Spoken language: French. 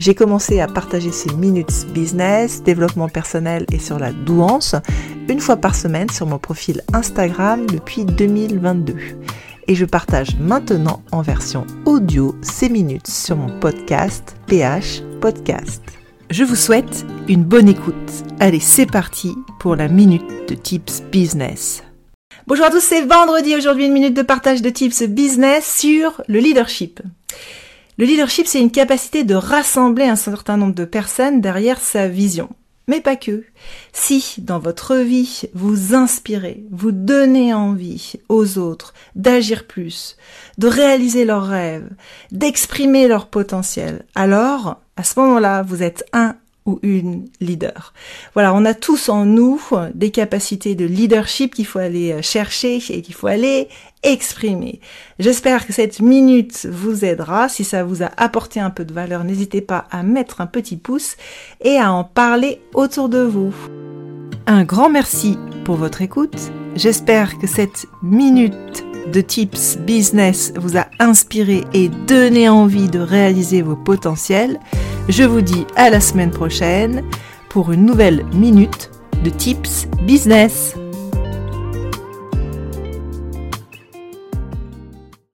J'ai commencé à partager ces minutes business, développement personnel et sur la douance une fois par semaine sur mon profil Instagram depuis 2022. Et je partage maintenant en version audio ces minutes sur mon podcast PH Podcast. Je vous souhaite une bonne écoute. Allez, c'est parti pour la minute de tips business. Bonjour à tous, c'est vendredi aujourd'hui, une minute de partage de tips business sur le leadership. Le leadership, c'est une capacité de rassembler un certain nombre de personnes derrière sa vision. Mais pas que. Si, dans votre vie, vous inspirez, vous donnez envie aux autres d'agir plus, de réaliser leurs rêves, d'exprimer leur potentiel, alors, à ce moment-là, vous êtes un ou une leader. Voilà, on a tous en nous des capacités de leadership qu'il faut aller euh, chercher et qu'il faut aller exprimer. J'espère que cette minute vous aidera. Si ça vous a apporté un peu de valeur, n'hésitez pas à mettre un petit pouce et à en parler autour de vous. Un grand merci pour votre écoute. J'espère que cette minute de tips business vous a inspiré et donné envie de réaliser vos potentiels. Je vous dis à la semaine prochaine pour une nouvelle minute de tips business.